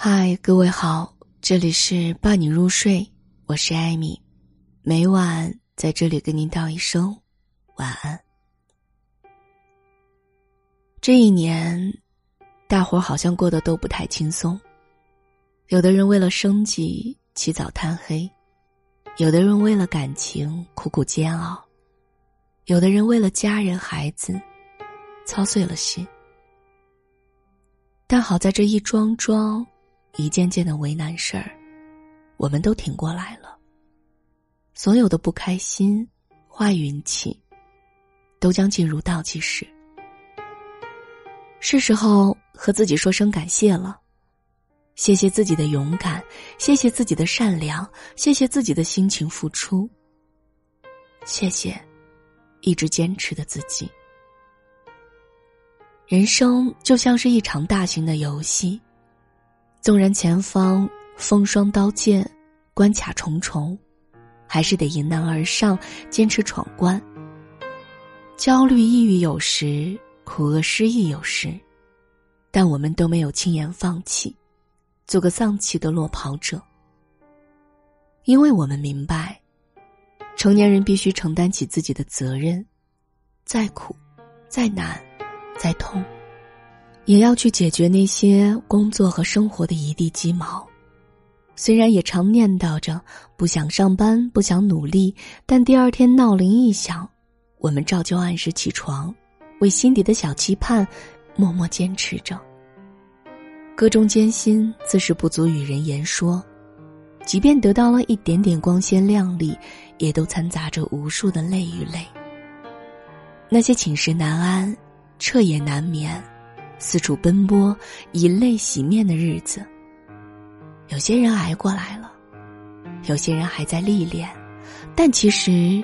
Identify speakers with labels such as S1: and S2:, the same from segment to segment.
S1: 嗨，各位好，这里是伴你入睡，我是艾米，每晚在这里跟您道一声晚安。这一年，大伙儿好像过得都不太轻松。有的人为了生计起早贪黑，有的人为了感情苦苦煎熬，有的人为了家人孩子操碎了心。但好在这一桩桩。一件件的为难事儿，我们都挺过来了。所有的不开心、坏运气，都将进入倒计时。是时候和自己说声感谢了，谢谢自己的勇敢，谢谢自己的善良，谢谢自己的辛勤付出，谢谢一直坚持的自己。人生就像是一场大型的游戏。纵然前方风霜刀剑，关卡重重，还是得迎难而上，坚持闯关。焦虑、抑郁有时，苦厄、失意有时，但我们都没有轻言放弃，做个丧气的落跑者。因为我们明白，成年人必须承担起自己的责任，再苦、再难、再痛。也要去解决那些工作和生活的一地鸡毛，虽然也常念叨着不想上班、不想努力，但第二天闹铃一响，我们照旧按时起床，为心底的小期盼默默坚持着。歌中艰辛自是不足与人言说，即便得到了一点点光鲜亮丽，也都掺杂着无数的泪与泪。那些寝食难安、彻夜难眠。四处奔波，以泪洗面的日子。有些人挨过来了，有些人还在历练，但其实，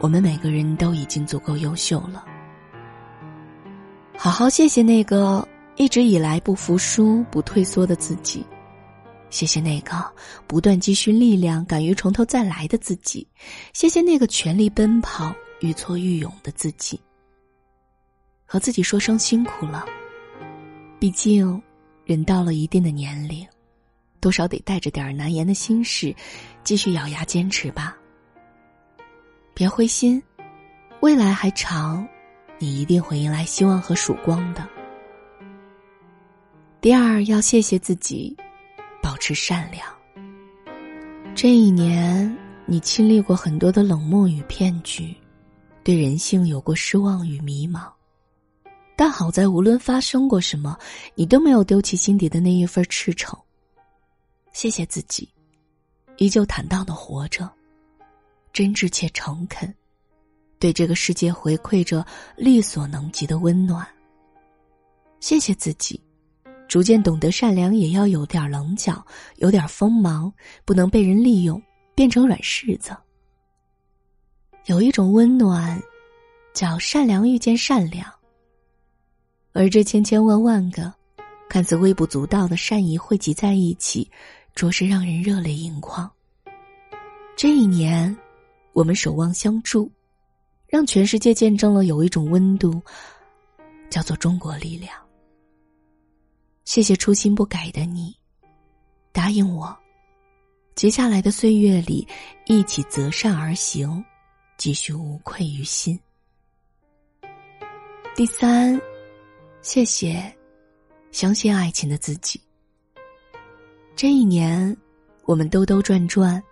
S1: 我们每个人都已经足够优秀了。好好谢谢那个一直以来不服输、不退缩的自己，谢谢那个不断积蓄力量、敢于从头再来的自己，谢谢那个全力奔跑、愈挫愈勇的自己。和自己说声辛苦了。毕竟，人到了一定的年龄，多少得带着点难言的心事，继续咬牙坚持吧。别灰心，未来还长，你一定会迎来希望和曙光的。第二，要谢谢自己，保持善良。这一年，你经历过很多的冷漠与骗局，对人性有过失望与迷茫。但好在，无论发生过什么，你都没有丢弃心底的那一份赤诚。谢谢自己，依旧坦荡的活着，真挚且诚恳，对这个世界回馈着力所能及的温暖。谢谢自己，逐渐懂得善良也要有点棱角，有点锋芒，不能被人利用变成软柿子。有一种温暖，叫善良遇见善良。而这千千万万个看似微不足道的善意汇集在一起，着实让人热泪盈眶。这一年，我们守望相助，让全世界见证了有一种温度，叫做中国力量。谢谢初心不改的你，答应我，接下来的岁月里一起择善而行，继续无愧于心。第三。谢谢，相信爱情的自己。这一年，我们兜兜转转，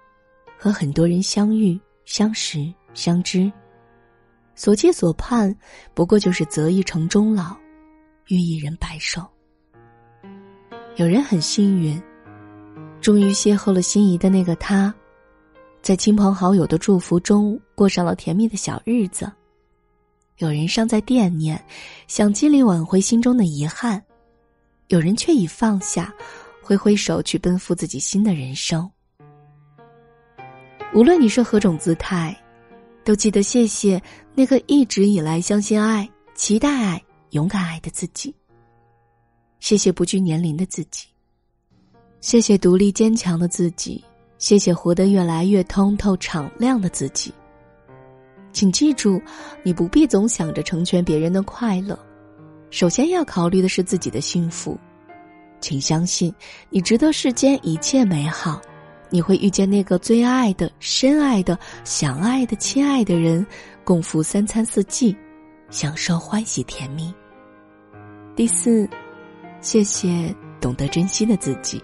S1: 和很多人相遇、相识、相知，所期所盼，不过就是择一城终老，遇一人白首。有人很幸运，终于邂逅了心仪的那个他，在亲朋好友的祝福中，过上了甜蜜的小日子。有人尚在惦念，想尽力挽回心中的遗憾；有人却已放下，挥挥手去奔赴自己新的人生。无论你是何种姿态，都记得谢谢那个一直以来相信爱、期待爱、勇敢爱的自己。谢谢不惧年龄的自己，谢谢独立坚强的自己，谢谢活得越来越通透敞亮的自己。请记住，你不必总想着成全别人的快乐，首先要考虑的是自己的幸福。请相信，你值得世间一切美好。你会遇见那个最爱的、深爱的、想爱的、亲爱的人，共赴三餐四季，享受欢喜甜蜜。第四，谢谢懂得珍惜的自己。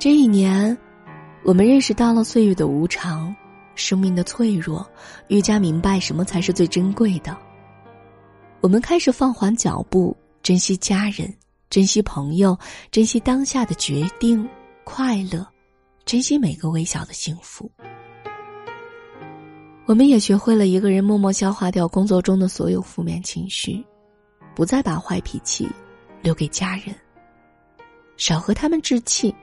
S1: 这一年，我们认识到了岁月的无常，生命的脆弱，愈加明白什么才是最珍贵的。我们开始放缓脚步，珍惜家人，珍惜朋友，珍惜当下的决定。快乐，珍惜每个微小的幸福。我们也学会了一个人默默消化掉工作中的所有负面情绪，不再把坏脾气留给家人，少和他们置气，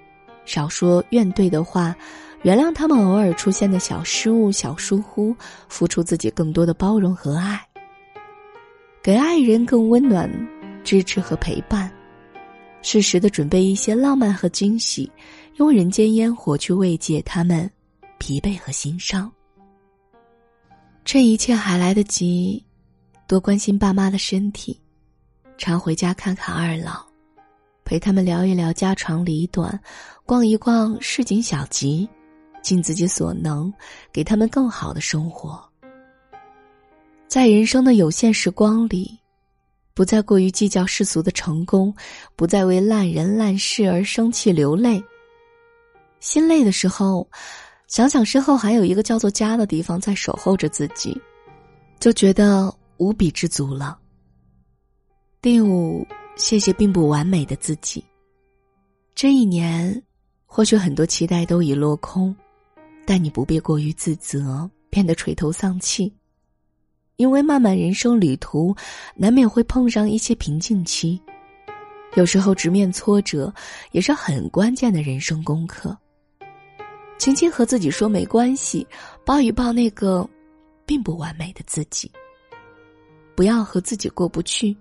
S1: 少说怨怼的话，原谅他们偶尔出现的小失误、小疏忽，付出自己更多的包容和爱，给爱人更温暖、支持和陪伴。适时的准备一些浪漫和惊喜，用人间烟火去慰藉他们疲惫和心伤。趁一切还来得及，多关心爸妈的身体，常回家看看二老，陪他们聊一聊家长里短，逛一逛市井小集，尽自己所能给他们更好的生活。在人生的有限时光里。不再过于计较世俗的成功，不再为烂人烂事而生气流泪。心累的时候，想想身后还有一个叫做家的地方在守候着自己，就觉得无比知足了。第五，谢谢并不完美的自己。这一年，或许很多期待都已落空，但你不必过于自责，变得垂头丧气。因为漫漫人生旅途，难免会碰上一些瓶颈期，有时候直面挫折也是很关键的人生功课。轻轻和自己说没关系，抱一抱那个并不完美的自己。不要和自己过不去，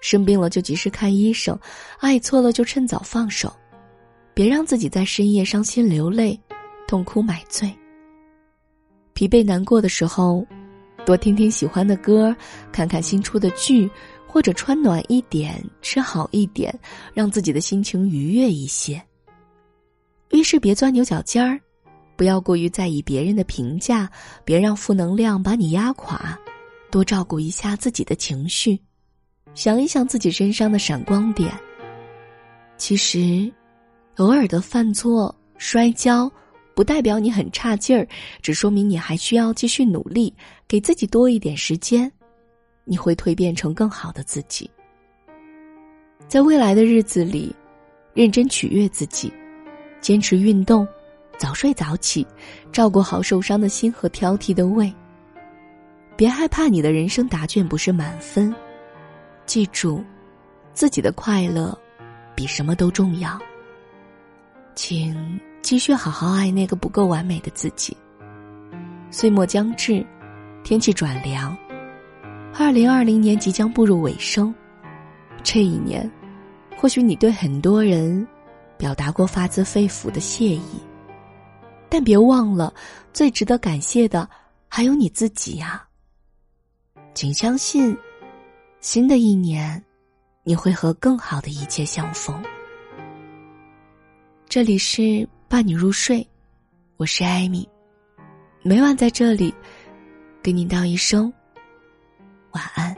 S1: 生病了就及时看医生，爱错了就趁早放手，别让自己在深夜伤心流泪，痛哭买醉。疲惫难过的时候。多听听喜欢的歌，看看新出的剧，或者穿暖一点，吃好一点，让自己的心情愉悦一些。遇事别钻牛角尖儿，不要过于在意别人的评价，别让负能量把你压垮。多照顾一下自己的情绪，想一想自己身上的闪光点。其实，偶尔的犯错、摔跤。不代表你很差劲儿，只说明你还需要继续努力，给自己多一点时间，你会蜕变成更好的自己。在未来的日子里，认真取悦自己，坚持运动，早睡早起，照顾好受伤的心和挑剔的胃。别害怕你的人生答卷不是满分，记住，自己的快乐比什么都重要。请。继续好好爱那个不够完美的自己。岁末将至，天气转凉，二零二零年即将步入尾声。这一年，或许你对很多人表达过发自肺腑的谢意，但别忘了，最值得感谢的还有你自己呀。请相信，新的一年，你会和更好的一切相逢。这里是。伴你入睡，我是艾米，每晚在这里，给你道一声晚安。